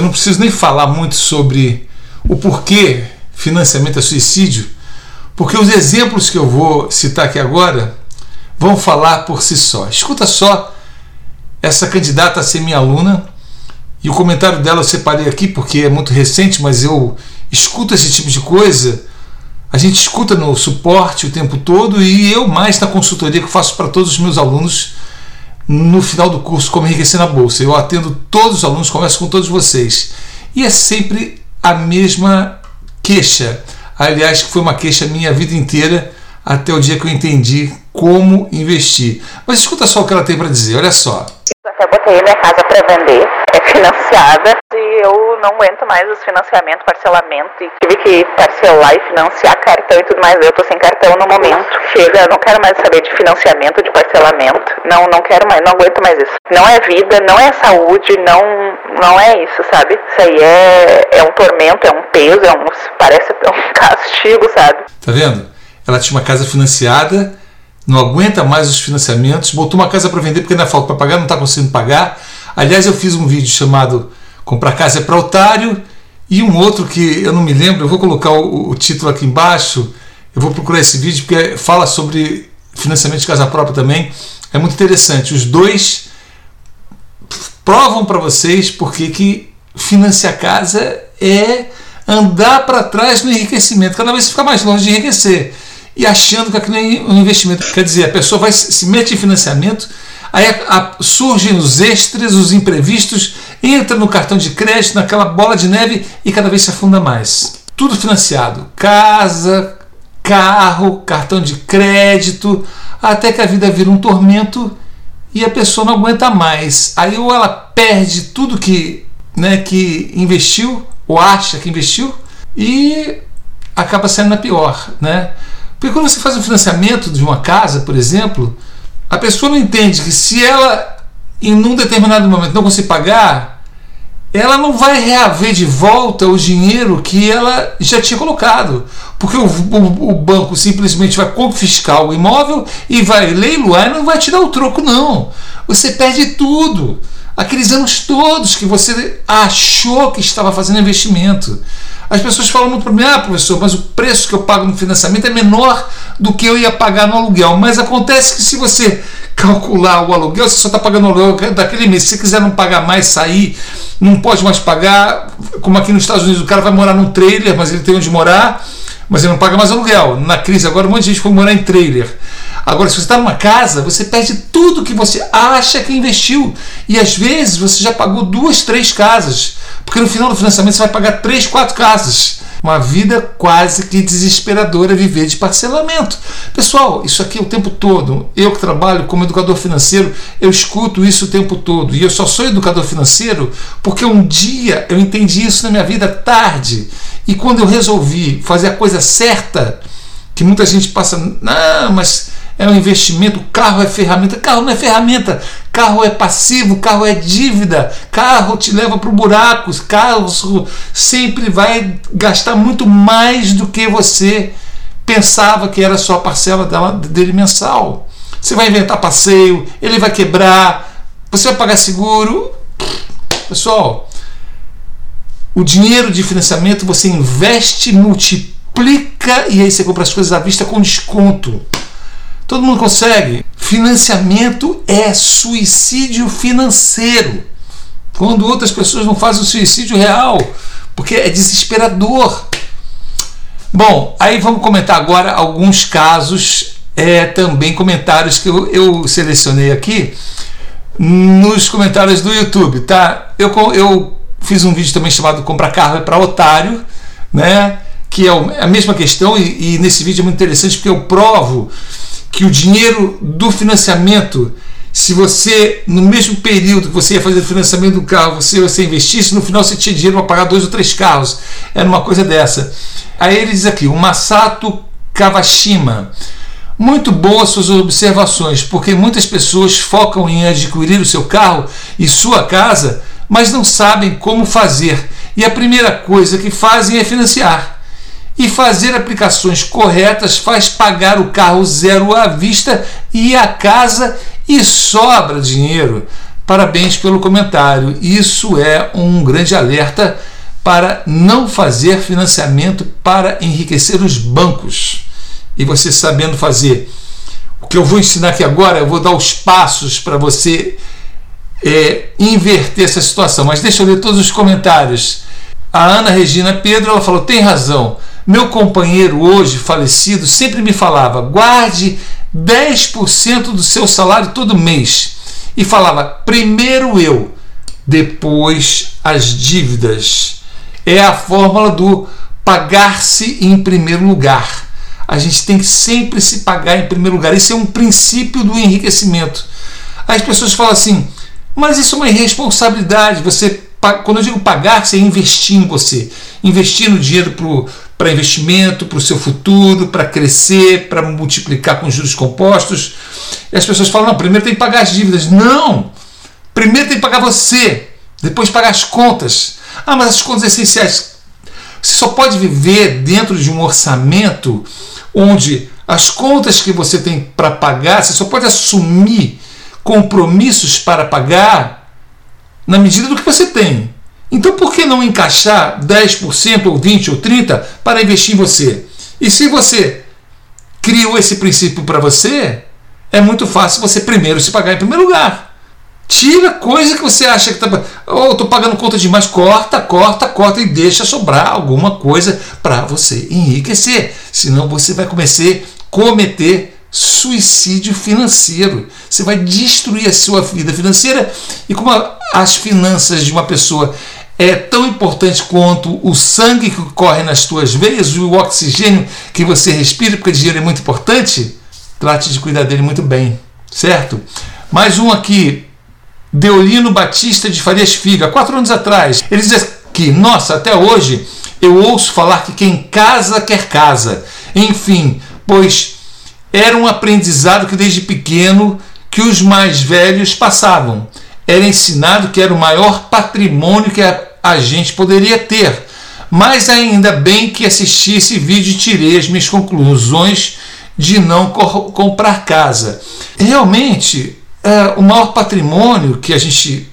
eu não preciso nem falar muito sobre o porquê financiamento é suicídio, porque os exemplos que eu vou citar aqui agora vão falar por si só. Escuta só essa candidata a ser minha aluna e o comentário dela eu separei aqui porque é muito recente, mas eu escuto esse tipo de coisa. A gente escuta no suporte o tempo todo e eu mais na consultoria que faço para todos os meus alunos no final do curso Como Enriquecer na Bolsa. Eu atendo todos os alunos, converso com todos vocês. E é sempre a mesma queixa. Aliás, que foi uma queixa minha vida inteira até o dia que eu entendi como investir. Mas escuta só o que ela tem para dizer, olha só. Eu botei minha casa para vender, é financiada e eu não aguento mais os financiamentos, parcelamento e tive que parcelar e financiar cartão e tudo mais. Eu tô sem cartão no momento. Chega, não quero mais saber de financiamento, de parcelamento. Não, não quero mais, não aguento mais isso. Não é vida, não é saúde, não, não é isso, sabe? Isso aí é, é um tormento, é um peso, é um, parece um castigo, sabe? Tá vendo? Ela tinha uma casa financiada não aguenta mais os financiamentos, botou uma casa para vender porque ainda falta para pagar, não está conseguindo pagar. Aliás, eu fiz um vídeo chamado Comprar Casa é para Otário e um outro que eu não me lembro, eu vou colocar o, o título aqui embaixo, eu vou procurar esse vídeo porque fala sobre financiamento de casa própria também. É muito interessante. Os dois provam para vocês porque que financiar casa é andar para trás no enriquecimento. Cada vez fica mais longe de enriquecer e achando que aquilo é um investimento. Quer dizer, a pessoa vai se mete em financiamento, aí a, a, surgem os extras, os imprevistos, entra no cartão de crédito, naquela bola de neve e cada vez se afunda mais. Tudo financiado: casa, carro, cartão de crédito, até que a vida vira um tormento e a pessoa não aguenta mais. Aí ou ela perde tudo que, né, que investiu, ou acha que investiu, e acaba sendo na pior, né? Porque quando você faz um financiamento de uma casa, por exemplo, a pessoa não entende que se ela, em um determinado momento, não conseguir pagar, ela não vai reaver de volta o dinheiro que ela já tinha colocado. Porque o, o, o banco simplesmente vai confiscar o imóvel e vai leiloar e não vai te dar o troco, não. Você perde tudo. Aqueles anos todos que você achou que estava fazendo investimento. As pessoas falam muito para mim, ah, professor, mas o preço que eu pago no financiamento é menor do que eu ia pagar no aluguel. Mas acontece que se você calcular o aluguel, você só está pagando o aluguel daquele mês. Se você quiser não pagar mais, sair, não pode mais pagar, como aqui nos Estados Unidos, o cara vai morar num trailer, mas ele tem onde morar, mas ele não paga mais aluguel. Na crise agora, um monte de gente foi morar em trailer. Agora, se você está numa casa, você perde tudo que você acha que investiu. E às vezes você já pagou duas, três casas. Porque no final do financiamento você vai pagar três, quatro casas. Uma vida quase que desesperadora viver de parcelamento. Pessoal, isso aqui é o tempo todo. Eu que trabalho como educador financeiro, eu escuto isso o tempo todo. E eu só sou educador financeiro porque um dia eu entendi isso na minha vida tarde. E quando eu resolvi fazer a coisa certa, que muita gente passa, não, mas é um investimento, carro é ferramenta. Carro não é ferramenta, carro é passivo, carro é dívida, carro te leva para o buraco, carro sempre vai gastar muito mais do que você pensava que era só a parcela dela, dele mensal. Você vai inventar passeio, ele vai quebrar, você vai pagar seguro. Pessoal, o dinheiro de financiamento você investe, multiplica e aí você compra as coisas à vista com desconto. Todo mundo consegue. Financiamento é suicídio financeiro. Quando outras pessoas não fazem o suicídio real, porque é desesperador. Bom, aí vamos comentar agora alguns casos, é, também comentários que eu, eu selecionei aqui nos comentários do YouTube, tá? Eu, eu fiz um vídeo também chamado Comprar Carro é para Otário, né? Que é a mesma questão, e, e nesse vídeo é muito interessante porque eu provo que o dinheiro do financiamento, se você, no mesmo período que você ia fazer o financiamento do carro, você, você investisse, no final você tinha dinheiro para pagar dois ou três carros. Era uma coisa dessa. Aí ele diz aqui, o Masato Kawashima. Muito boas suas observações, porque muitas pessoas focam em adquirir o seu carro e sua casa, mas não sabem como fazer. E a primeira coisa que fazem é financiar e fazer aplicações corretas faz pagar o carro zero à vista e a casa e sobra dinheiro Parabéns pelo comentário. Isso é um grande alerta para não fazer financiamento para enriquecer os bancos. E você sabendo fazer o que eu vou ensinar aqui agora, eu vou dar os passos para você é, inverter essa situação. Mas deixa eu ler todos os comentários. A Ana Regina Pedro ela falou: tem razão. Meu companheiro hoje falecido sempre me falava: guarde 10% do seu salário todo mês. E falava: primeiro eu, depois as dívidas. É a fórmula do pagar-se em primeiro lugar. A gente tem que sempre se pagar em primeiro lugar. Isso é um princípio do enriquecimento. As pessoas falam assim: mas isso é uma irresponsabilidade. Você, quando eu digo pagar, você é investir em você, investindo dinheiro para investimento, para o seu futuro, para crescer, para multiplicar com juros compostos. E as pessoas falam: não, primeiro tem que pagar as dívidas. Não! Primeiro tem que pagar você, depois pagar as contas. Ah, mas as contas essenciais. Você só pode viver dentro de um orçamento onde as contas que você tem para pagar, você só pode assumir compromissos para pagar na medida do que você tem. Então por que não encaixar 10% ou 20% ou 30% para investir em você? E se você criou esse princípio para você, é muito fácil você primeiro se pagar em primeiro lugar. Tira coisa que você acha que está. Oh, estou pagando conta demais. Corta, corta, corta e deixa sobrar alguma coisa para você enriquecer. Senão você vai começar a cometer suicídio financeiro. Você vai destruir a sua vida financeira e como as finanças de uma pessoa é tão importante quanto o sangue que corre nas tuas veias, o oxigênio que você respira, porque dinheiro é muito importante, trate de cuidar dele muito bem, certo? Mais um aqui, Deolino Batista de Farias Figa, quatro anos atrás, ele diz que, nossa, até hoje eu ouço falar que quem casa quer casa. Enfim, pois era um aprendizado que desde pequeno que os mais velhos passavam. Era ensinado que era o maior patrimônio que a, a gente poderia ter. Mas ainda bem que assisti esse vídeo e tirei as minhas conclusões de não comprar casa. Realmente, é, o maior patrimônio que a gente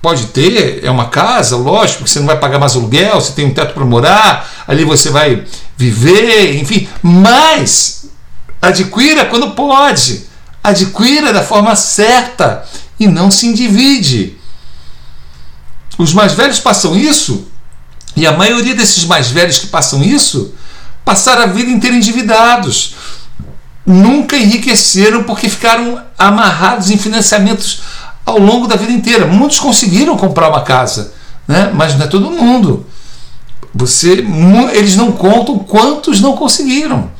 pode ter é uma casa, lógico, você não vai pagar mais aluguel, você tem um teto para morar, ali você vai viver, enfim, mas Adquira quando pode. Adquira da forma certa e não se endivide. Os mais velhos passam isso, e a maioria desses mais velhos que passam isso passaram a vida inteira endividados. Nunca enriqueceram porque ficaram amarrados em financiamentos ao longo da vida inteira. Muitos conseguiram comprar uma casa, né? mas não é todo mundo. Você, eles não contam quantos não conseguiram.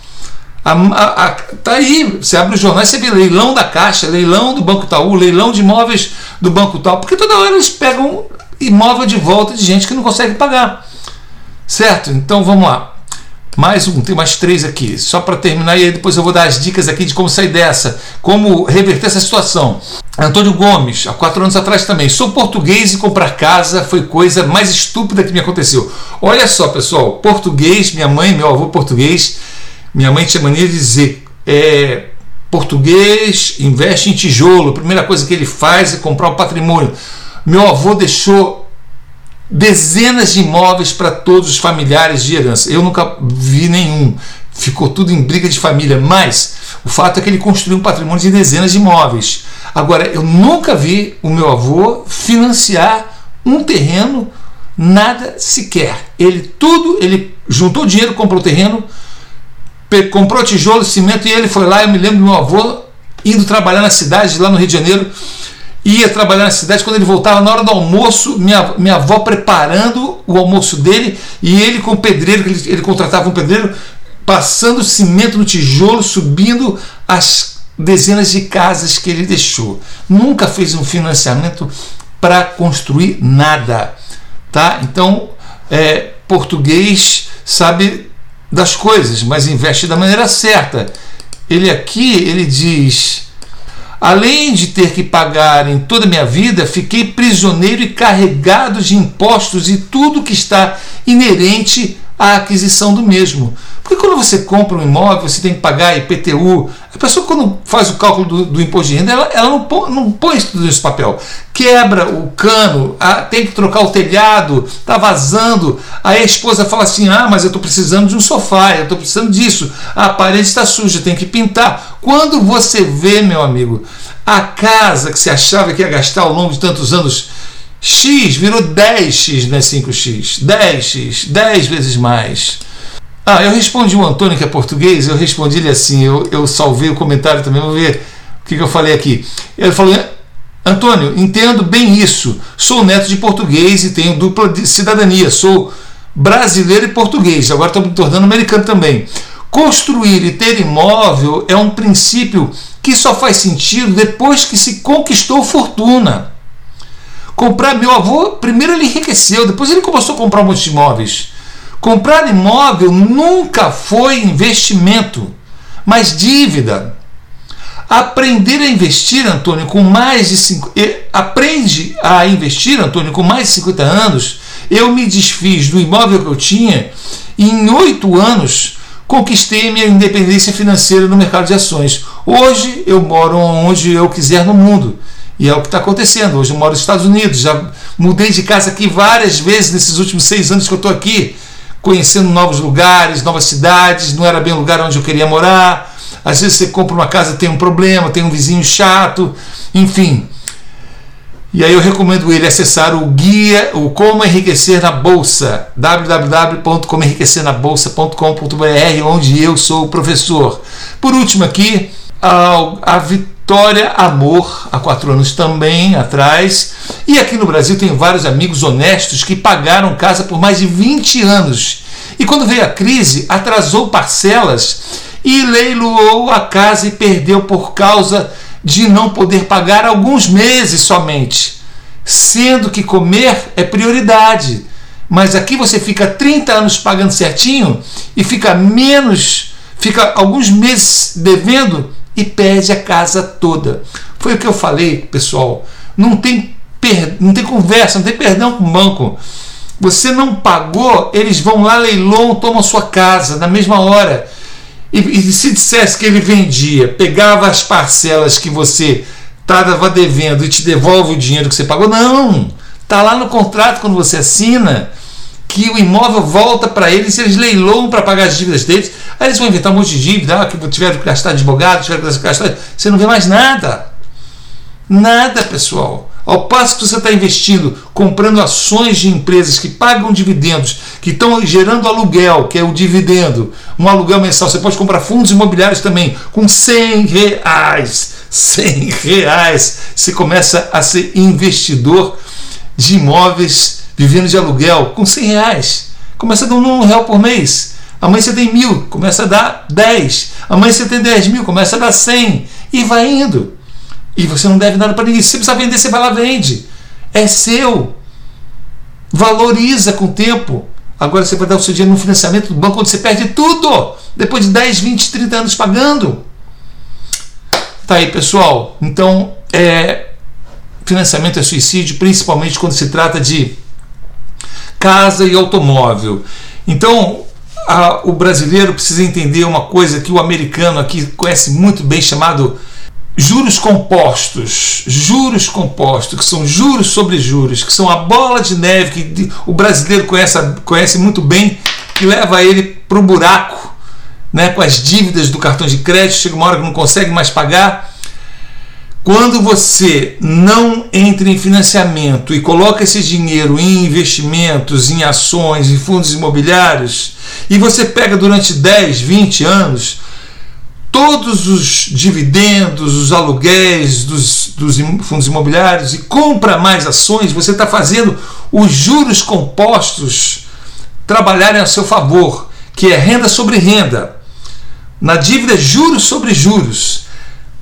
A, a, a, tá aí, você abre os jornais, você vê leilão da Caixa, leilão do Banco Itaú, leilão de imóveis do Banco Tal, porque toda hora eles pegam imóvel de volta de gente que não consegue pagar. Certo? Então vamos lá. Mais um, tem mais três aqui, só para terminar, e aí depois eu vou dar as dicas aqui de como sair dessa, como reverter essa situação. Antônio Gomes, há quatro anos atrás também. Sou português e comprar casa foi coisa mais estúpida que me aconteceu. Olha só, pessoal, português, minha mãe, meu avô português, minha mãe tinha mania de dizer: é, português investe em tijolo, a primeira coisa que ele faz é comprar o patrimônio. Meu avô deixou dezenas de imóveis para todos os familiares de herança. Eu nunca vi nenhum. Ficou tudo em briga de família, mas o fato é que ele construiu um patrimônio de dezenas de imóveis. Agora, eu nunca vi o meu avô financiar um terreno, nada sequer. Ele tudo, ele juntou dinheiro, comprou o terreno, comprou tijolo, cimento e ele foi lá. Eu me lembro do meu avô indo trabalhar na cidade, lá no Rio de Janeiro. Ia trabalhar na cidade, quando ele voltava na hora do almoço, minha, minha avó preparando o almoço dele e ele com o pedreiro, ele, ele contratava um pedreiro, passando cimento no tijolo, subindo as dezenas de casas que ele deixou. Nunca fez um financiamento para construir nada, tá? Então, é, português sabe das coisas, mas investe da maneira certa. Ele aqui, ele diz: Além de ter que pagar em toda a minha vida, fiquei prisioneiro e carregado de impostos e tudo que está inerente a aquisição do mesmo. Porque quando você compra um imóvel, você tem que pagar IPTU. A pessoa, quando faz o cálculo do, do imposto de renda, ela, ela não, põe, não põe tudo nesse papel. Quebra o cano, a, tem que trocar o telhado, está vazando. Aí a esposa fala assim: ah, mas eu estou precisando de um sofá, eu estou precisando disso. A parede está suja, tem que pintar. Quando você vê, meu amigo, a casa que você achava que ia gastar ao longo de tantos anos X virou 10x, não é 5x. 10x, 10 vezes mais. Ah, eu respondi o Antônio, que é português, eu respondi ele assim, eu, eu salvei o comentário também, vamos ver o que, que eu falei aqui. Ele falou, Antônio, entendo bem isso. Sou neto de português e tenho dupla cidadania. Sou brasileiro e português. Agora estou me tornando americano também. Construir e ter imóvel é um princípio que só faz sentido depois que se conquistou fortuna comprar. Meu avô, primeiro ele enriqueceu, depois ele começou a comprar de imóveis. Comprar imóvel nunca foi investimento, mas dívida. Aprender a investir, Antônio, com mais de cinco, aprende a investir, Antônio, com mais de 50 anos. Eu me desfiz do imóvel que eu tinha e em oito anos conquistei minha independência financeira no mercado de ações. Hoje eu moro onde eu quiser no mundo. E é o que está acontecendo. Hoje eu moro nos Estados Unidos, já mudei de casa aqui várias vezes nesses últimos seis anos que eu estou aqui, conhecendo novos lugares, novas cidades. Não era bem o lugar onde eu queria morar. Às vezes você compra uma casa, tem um problema, tem um vizinho chato, enfim. E aí eu recomendo ele acessar o guia, o Como Enriquecer na Bolsa, www.comoenriquecernabolsa.com.br, onde eu sou o professor. Por último aqui, a, a Vitória Amor, há quatro anos também atrás. E aqui no Brasil tem vários amigos honestos que pagaram casa por mais de 20 anos. E quando veio a crise, atrasou parcelas e leiloou a casa e perdeu por causa de não poder pagar alguns meses somente. Sendo que comer é prioridade. Mas aqui você fica 30 anos pagando certinho e fica menos, fica alguns meses devendo e perde a casa toda. Foi o que eu falei, pessoal. Não tem, per... não tem conversa, não tem perdão com o banco. Você não pagou, eles vão lá, leilão, tomam sua casa na mesma hora. E, e se dissesse que ele vendia, pegava as parcelas que você estava devendo e te devolve o dinheiro que você pagou, não. Está lá no contrato quando você assina que o imóvel volta para eles, eles leiloam para pagar as dívidas deles, aí eles vão inventar um monte de dívida, ah, que tiveram que gastar advogado, tiveram que gastar. Você não vê mais nada. Nada, pessoal. Ao passo que você está investindo, comprando ações de empresas que pagam dividendos, que estão gerando aluguel, que é o dividendo, um aluguel mensal. Você pode comprar fundos imobiliários também com 100 reais. 100 reais. Você começa a ser investidor de imóveis vivendo de aluguel com 100 reais. Começa a dar um real por mês. Amanhã você tem mil, começa a dar 10. Amanhã você tem 10 mil, começa a dar 100. E vai indo. E você não deve nada para ninguém. Se você precisa vender, você vai lá vende. É seu. Valoriza com o tempo. Agora você vai dar o seu dinheiro no financiamento do banco onde você perde tudo. Depois de 10, 20, 30 anos pagando. Tá aí, pessoal. Então, é, financiamento é suicídio, principalmente quando se trata de casa e automóvel. Então, a, o brasileiro precisa entender uma coisa que o americano aqui conhece muito bem, chamado juros compostos. Juros compostos, que são juros sobre juros, que são a bola de neve que o brasileiro conhece, conhece muito bem, que leva ele para o buraco, né, com as dívidas do cartão de crédito, chega uma hora que não consegue mais pagar quando você não entra em financiamento e coloca esse dinheiro em investimentos, em ações, em fundos imobiliários, e você pega durante 10, 20 anos todos os dividendos, os aluguéis dos, dos fundos imobiliários e compra mais ações, você está fazendo os juros compostos trabalharem a seu favor, que é renda sobre renda. Na dívida, juros sobre juros.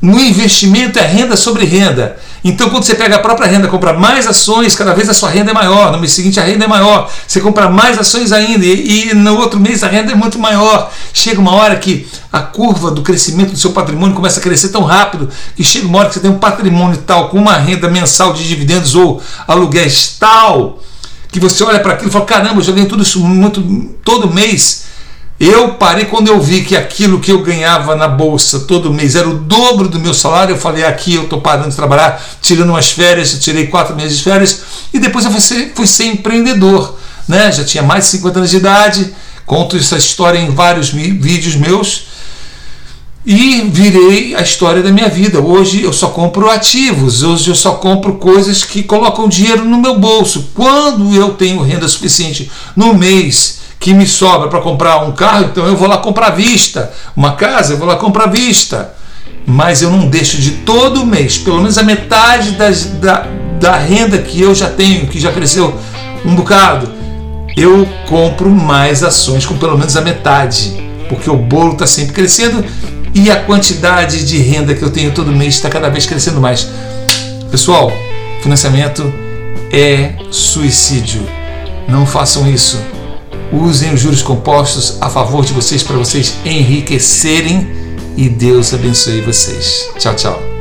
No investimento é renda sobre renda. Então, quando você pega a própria renda, compra mais ações, cada vez a sua renda é maior. No mês seguinte, a renda é maior. Você compra mais ações ainda, e, e no outro mês a renda é muito maior. Chega uma hora que a curva do crescimento do seu patrimônio começa a crescer tão rápido que chega uma hora que você tem um patrimônio tal, com uma renda mensal de dividendos ou aluguéis tal, que você olha para aquilo e fala: caramba, eu já ganho tudo isso muito, todo mês. Eu parei quando eu vi que aquilo que eu ganhava na bolsa todo mês era o dobro do meu salário. Eu falei: aqui eu estou parando de trabalhar, tirando umas férias, eu tirei quatro meses de férias e depois eu fui ser, fui ser empreendedor. Né? Já tinha mais de 50 anos de idade, conto essa história em vários vídeos meus e virei a história da minha vida. Hoje eu só compro ativos, hoje eu só compro coisas que colocam dinheiro no meu bolso. Quando eu tenho renda suficiente no mês que me sobra para comprar um carro, então eu vou lá comprar à vista. Uma casa, eu vou lá comprar à vista. Mas eu não deixo de todo mês, pelo menos a metade das, da, da renda que eu já tenho, que já cresceu um bocado, eu compro mais ações com pelo menos a metade, porque o bolo está sempre crescendo e a quantidade de renda que eu tenho todo mês está cada vez crescendo mais. Pessoal, financiamento é suicídio. Não façam isso. Usem os juros compostos a favor de vocês para vocês enriquecerem e Deus abençoe vocês. Tchau, tchau.